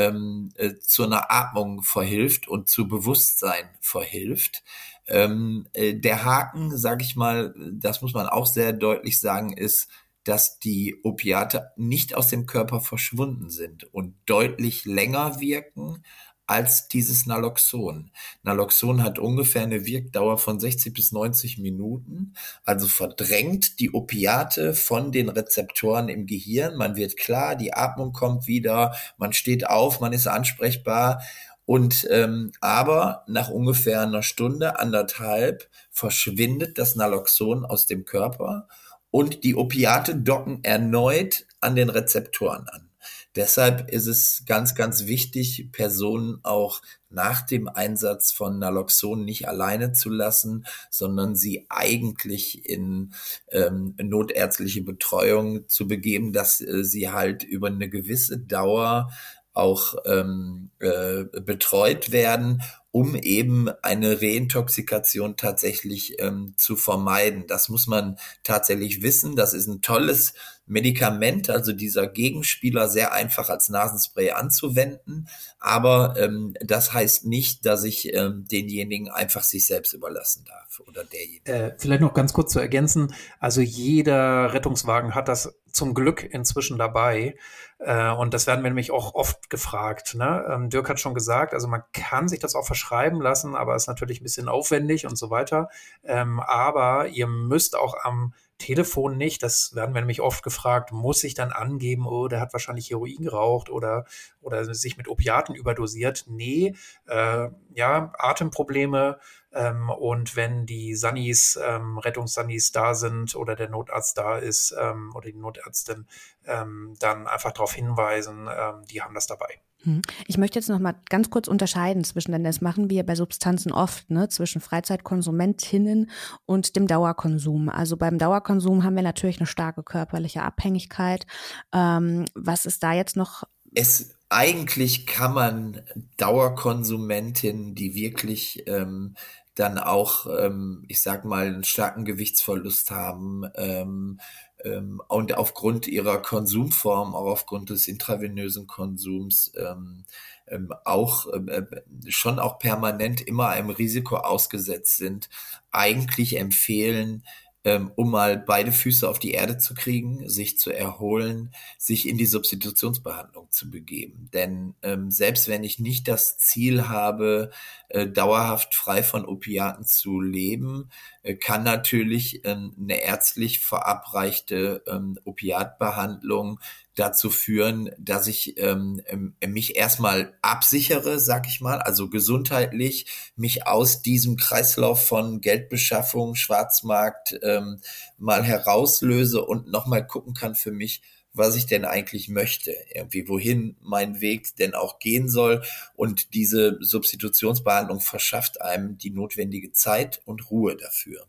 ähm, äh, zu einer Atmung verhilft und zu Bewusstsein verhilft. Ähm, äh, der Haken, sage ich mal, das muss man auch sehr deutlich sagen, ist, dass die Opiate nicht aus dem Körper verschwunden sind und deutlich länger wirken als dieses Naloxon. Naloxon hat ungefähr eine Wirkdauer von 60 bis 90 Minuten, also verdrängt die Opiate von den Rezeptoren im Gehirn. Man wird klar, die Atmung kommt wieder, man steht auf, man ist ansprechbar. Und ähm, aber nach ungefähr einer Stunde, anderthalb, verschwindet das Naloxon aus dem Körper und die Opiate docken erneut an den Rezeptoren an. Deshalb ist es ganz, ganz wichtig, Personen auch nach dem Einsatz von Naloxon nicht alleine zu lassen, sondern sie eigentlich in ähm, notärztliche Betreuung zu begeben, dass äh, sie halt über eine gewisse Dauer auch ähm, äh, betreut werden, um eben eine Reintoxikation tatsächlich ähm, zu vermeiden. Das muss man tatsächlich wissen. Das ist ein tolles Medikament, also dieser Gegenspieler, sehr einfach als Nasenspray anzuwenden. Aber ähm, das heißt nicht, dass ich ähm, denjenigen einfach sich selbst überlassen darf oder derjenige. Äh, vielleicht noch ganz kurz zu ergänzen. Also jeder Rettungswagen hat das zum Glück inzwischen dabei. Äh, und das werden wir nämlich auch oft gefragt. Ne? Ähm, Dirk hat schon gesagt, also man kann sich das auch verschreiben lassen, aber ist natürlich ein bisschen aufwendig und so weiter. Ähm, aber ihr müsst auch am Telefon nicht. Das werden wir nämlich oft gefragt, muss ich dann angeben, oh, der hat wahrscheinlich Heroin geraucht oder, oder sich mit Opiaten überdosiert. Nee, äh, ja, Atemprobleme. Ähm, und wenn die Sunnis, ähm, Rettungssunnis da sind oder der Notarzt da ist ähm, oder die Notärztin, ähm, dann einfach darauf hinweisen, ähm, die haben das dabei. Hm. Ich möchte jetzt noch mal ganz kurz unterscheiden zwischen, denn das machen wir bei Substanzen oft, ne, zwischen Freizeitkonsumentinnen und dem Dauerkonsum. Also beim Dauerkonsum haben wir natürlich eine starke körperliche Abhängigkeit. Ähm, was ist da jetzt noch? Es eigentlich kann man Dauerkonsumentinnen, die wirklich ähm, dann auch, ähm, ich sag mal, einen starken Gewichtsverlust haben, ähm, ähm, und aufgrund ihrer Konsumform, auch aufgrund des intravenösen Konsums, ähm, ähm, auch ähm, äh, schon auch permanent immer einem Risiko ausgesetzt sind, eigentlich empfehlen, ähm, um mal beide Füße auf die Erde zu kriegen, sich zu erholen, sich in die Substitutionsbehandlung zu begeben. Denn ähm, selbst wenn ich nicht das Ziel habe, äh, dauerhaft frei von Opiaten zu leben, äh, kann natürlich ähm, eine ärztlich verabreichte ähm, Opiatbehandlung dazu führen, dass ich ähm, ähm, mich erstmal absichere, sag ich mal, also gesundheitlich mich aus diesem Kreislauf von Geldbeschaffung, Schwarzmarkt ähm, mal herauslöse und nochmal gucken kann für mich, was ich denn eigentlich möchte, irgendwie wohin mein Weg denn auch gehen soll. Und diese Substitutionsbehandlung verschafft einem die notwendige Zeit und Ruhe dafür,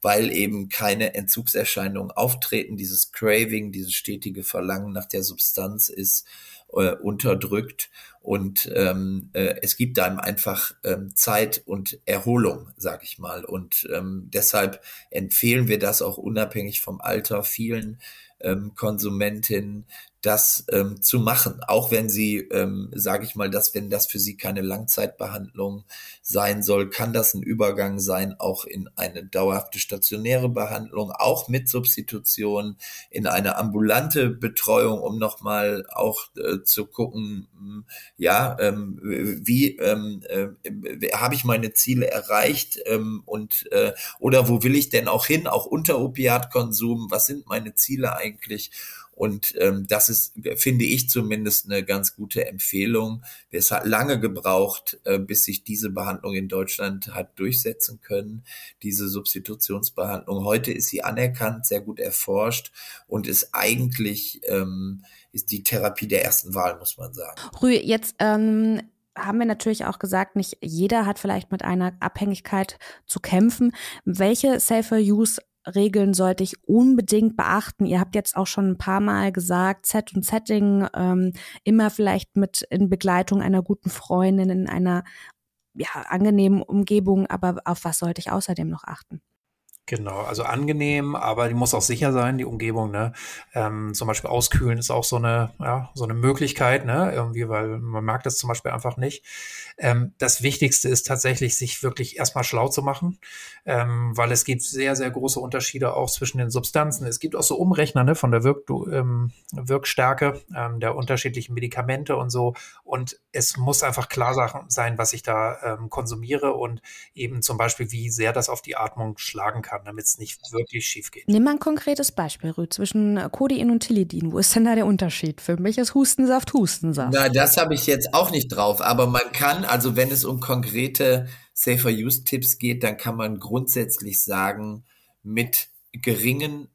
weil eben keine Entzugserscheinungen auftreten. Dieses Craving, dieses stetige Verlangen nach der Substanz ist äh, unterdrückt und ähm, äh, es gibt einem einfach ähm, Zeit und Erholung, sag ich mal. Und ähm, deshalb empfehlen wir das auch unabhängig vom Alter vielen ähm, Konsumentin das ähm, zu machen, auch wenn sie, ähm, sage ich mal, dass wenn das für sie keine Langzeitbehandlung sein soll, kann das ein Übergang sein, auch in eine dauerhafte stationäre Behandlung, auch mit Substitution, in eine ambulante Betreuung, um nochmal auch äh, zu gucken, hm, ja, ähm, wie ähm, äh, habe ich meine Ziele erreicht ähm, und äh, oder wo will ich denn auch hin, auch unter Opiatkonsum, was sind meine Ziele eigentlich? Und ähm, das ist, finde ich zumindest, eine ganz gute Empfehlung. Es hat lange gebraucht, äh, bis sich diese Behandlung in Deutschland hat durchsetzen können, diese Substitutionsbehandlung. Heute ist sie anerkannt, sehr gut erforscht und ist eigentlich ähm, ist die Therapie der ersten Wahl, muss man sagen. Rü, jetzt ähm, haben wir natürlich auch gesagt, nicht jeder hat vielleicht mit einer Abhängigkeit zu kämpfen. Welche Safer Use Regeln sollte ich unbedingt beachten? Ihr habt jetzt auch schon ein paar Mal gesagt, Set und Setting, ähm, immer vielleicht mit in Begleitung einer guten Freundin, in einer ja, angenehmen Umgebung, aber auf was sollte ich außerdem noch achten? Genau, also angenehm, aber die muss auch sicher sein, die Umgebung, ne? Ähm, zum Beispiel auskühlen ist auch so eine, ja, so eine Möglichkeit, ne? Irgendwie, weil man merkt das zum Beispiel einfach nicht. Ähm, das Wichtigste ist tatsächlich, sich wirklich erstmal schlau zu machen, ähm, weil es gibt sehr, sehr große Unterschiede auch zwischen den Substanzen. Es gibt auch so Umrechner ne, von der Wirk ähm, Wirkstärke ähm, der unterschiedlichen Medikamente und so. Und es muss einfach klar sein, was ich da ähm, konsumiere und eben zum Beispiel, wie sehr das auf die Atmung schlagen kann, damit es nicht wirklich schief geht. Nimm mal ein konkretes Beispiel, Rü, zwischen Codein und Tilidin. Wo ist denn da der Unterschied? Für mich ist Hustensaft Hustensaft. Na, das habe ich jetzt auch nicht drauf, aber man kann also wenn es um konkrete Safer-Use-Tipps geht, dann kann man grundsätzlich sagen, mit geringen,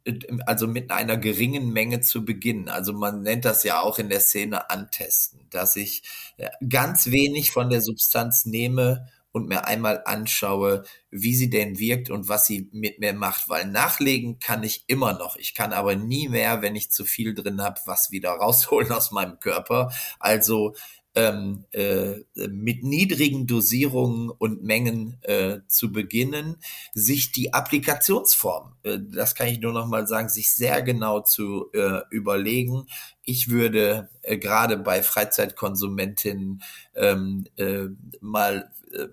also mit einer geringen Menge zu beginnen. Also man nennt das ja auch in der Szene antesten, dass ich äh, ganz wenig von der Substanz nehme und mir einmal anschaue, wie sie denn wirkt und was sie mit mir macht, weil nachlegen kann ich immer noch. Ich kann aber nie mehr, wenn ich zu viel drin habe, was wieder rausholen aus meinem Körper. Also ähm, äh, mit niedrigen Dosierungen und Mengen äh, zu beginnen, sich die Applikationsform, äh, das kann ich nur noch mal sagen, sich sehr genau zu äh, überlegen. Ich würde äh, gerade bei Freizeitkonsumentinnen ähm, äh, mal äh,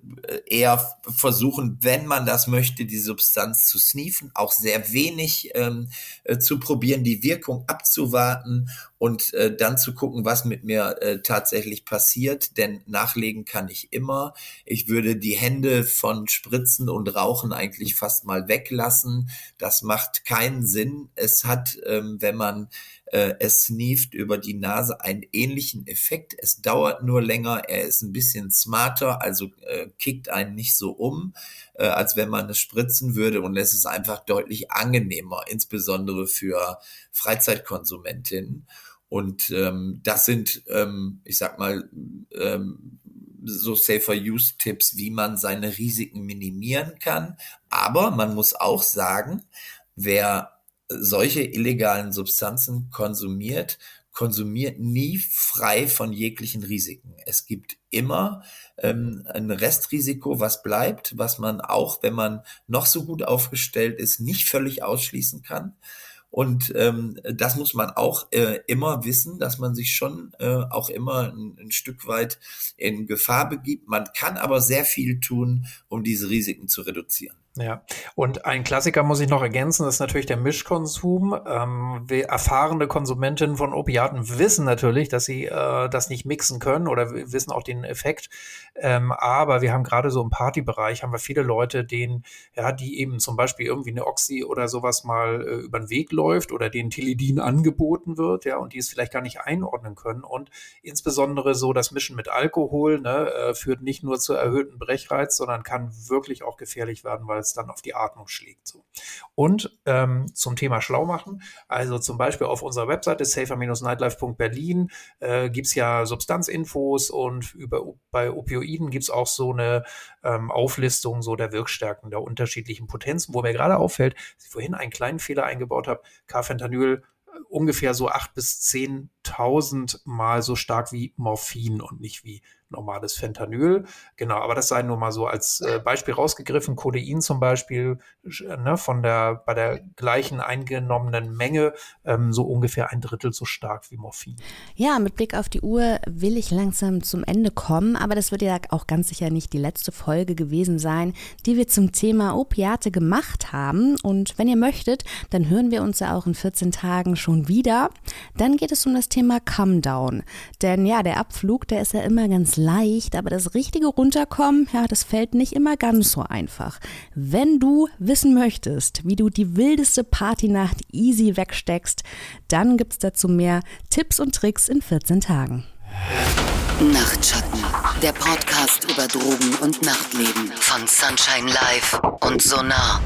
eher versuchen, wenn man das möchte, die Substanz zu sniefen, auch sehr wenig ähm, äh, zu probieren, die Wirkung abzuwarten und äh, dann zu gucken, was mit mir äh, tatsächlich passiert, denn nachlegen kann ich immer. Ich würde die Hände von Spritzen und Rauchen eigentlich fast mal weglassen. Das macht keinen Sinn. Es hat, ähm, wenn man äh, es sneeft über die Nase einen ähnlichen Effekt. Es dauert nur länger, er ist ein bisschen smarter, also äh, kickt einen nicht so um, äh, als wenn man es spritzen würde und es ist einfach deutlich angenehmer, insbesondere für Freizeitkonsumentinnen. Und ähm, das sind, ähm, ich sag mal, ähm, so Safer Use Tipps, wie man seine Risiken minimieren kann. Aber man muss auch sagen, wer solche illegalen Substanzen konsumiert, konsumiert nie frei von jeglichen Risiken. Es gibt immer ähm, ein Restrisiko, was bleibt, was man auch, wenn man noch so gut aufgestellt ist, nicht völlig ausschließen kann. Und ähm, das muss man auch äh, immer wissen, dass man sich schon äh, auch immer ein, ein Stück weit in Gefahr begibt. Man kann aber sehr viel tun, um diese Risiken zu reduzieren. Ja, und ein Klassiker muss ich noch ergänzen, ist natürlich der Mischkonsum. Ähm, erfahrene Konsumentinnen von Opiaten wissen natürlich, dass sie äh, das nicht mixen können oder wissen auch den Effekt. Ähm, aber wir haben gerade so im Partybereich haben wir viele Leute, denen, ja, die eben zum Beispiel irgendwie eine Oxy oder sowas mal äh, über den Weg läuft oder denen Tilidin angeboten wird, ja, und die es vielleicht gar nicht einordnen können. Und insbesondere so das Mischen mit Alkohol ne, äh, führt nicht nur zu erhöhten Brechreiz, sondern kann wirklich auch gefährlich werden, weil es dann auf die Atmung schlägt. So. Und ähm, zum Thema schlau machen, also zum Beispiel auf unserer Webseite safer-nightlife.berlin äh, gibt es ja Substanzinfos und über, bei Opioiden gibt es auch so eine ähm, Auflistung so der Wirkstärken der unterschiedlichen Potenzen, wo mir gerade auffällt, dass ich vorhin einen kleinen Fehler eingebaut habe, Carfentanyl äh, ungefähr so acht bis zehntausend Mal so stark wie Morphin und nicht wie normales Fentanyl. Genau, aber das sei nur mal so als äh, Beispiel rausgegriffen. Codein zum Beispiel ne, von der bei der gleichen eingenommenen Menge ähm, so ungefähr ein Drittel so stark wie Morphin. Ja, mit Blick auf die Uhr will ich langsam zum Ende kommen, aber das wird ja auch ganz sicher nicht die letzte Folge gewesen sein, die wir zum Thema Opiate gemacht haben. Und wenn ihr möchtet, dann hören wir uns ja auch in 14 Tagen schon wieder. Dann geht es um das Thema Come Down. Denn ja, der Abflug, der ist ja immer ganz leicht, aber das richtige Runterkommen, ja, das fällt nicht immer ganz so einfach. Wenn du wissen möchtest, wie du die wildeste Partynacht easy wegsteckst, dann gibt's dazu mehr Tipps und Tricks in 14 Tagen. Nachtschatten, der Podcast über Drogen und Nachtleben von Sunshine Live und Sonar.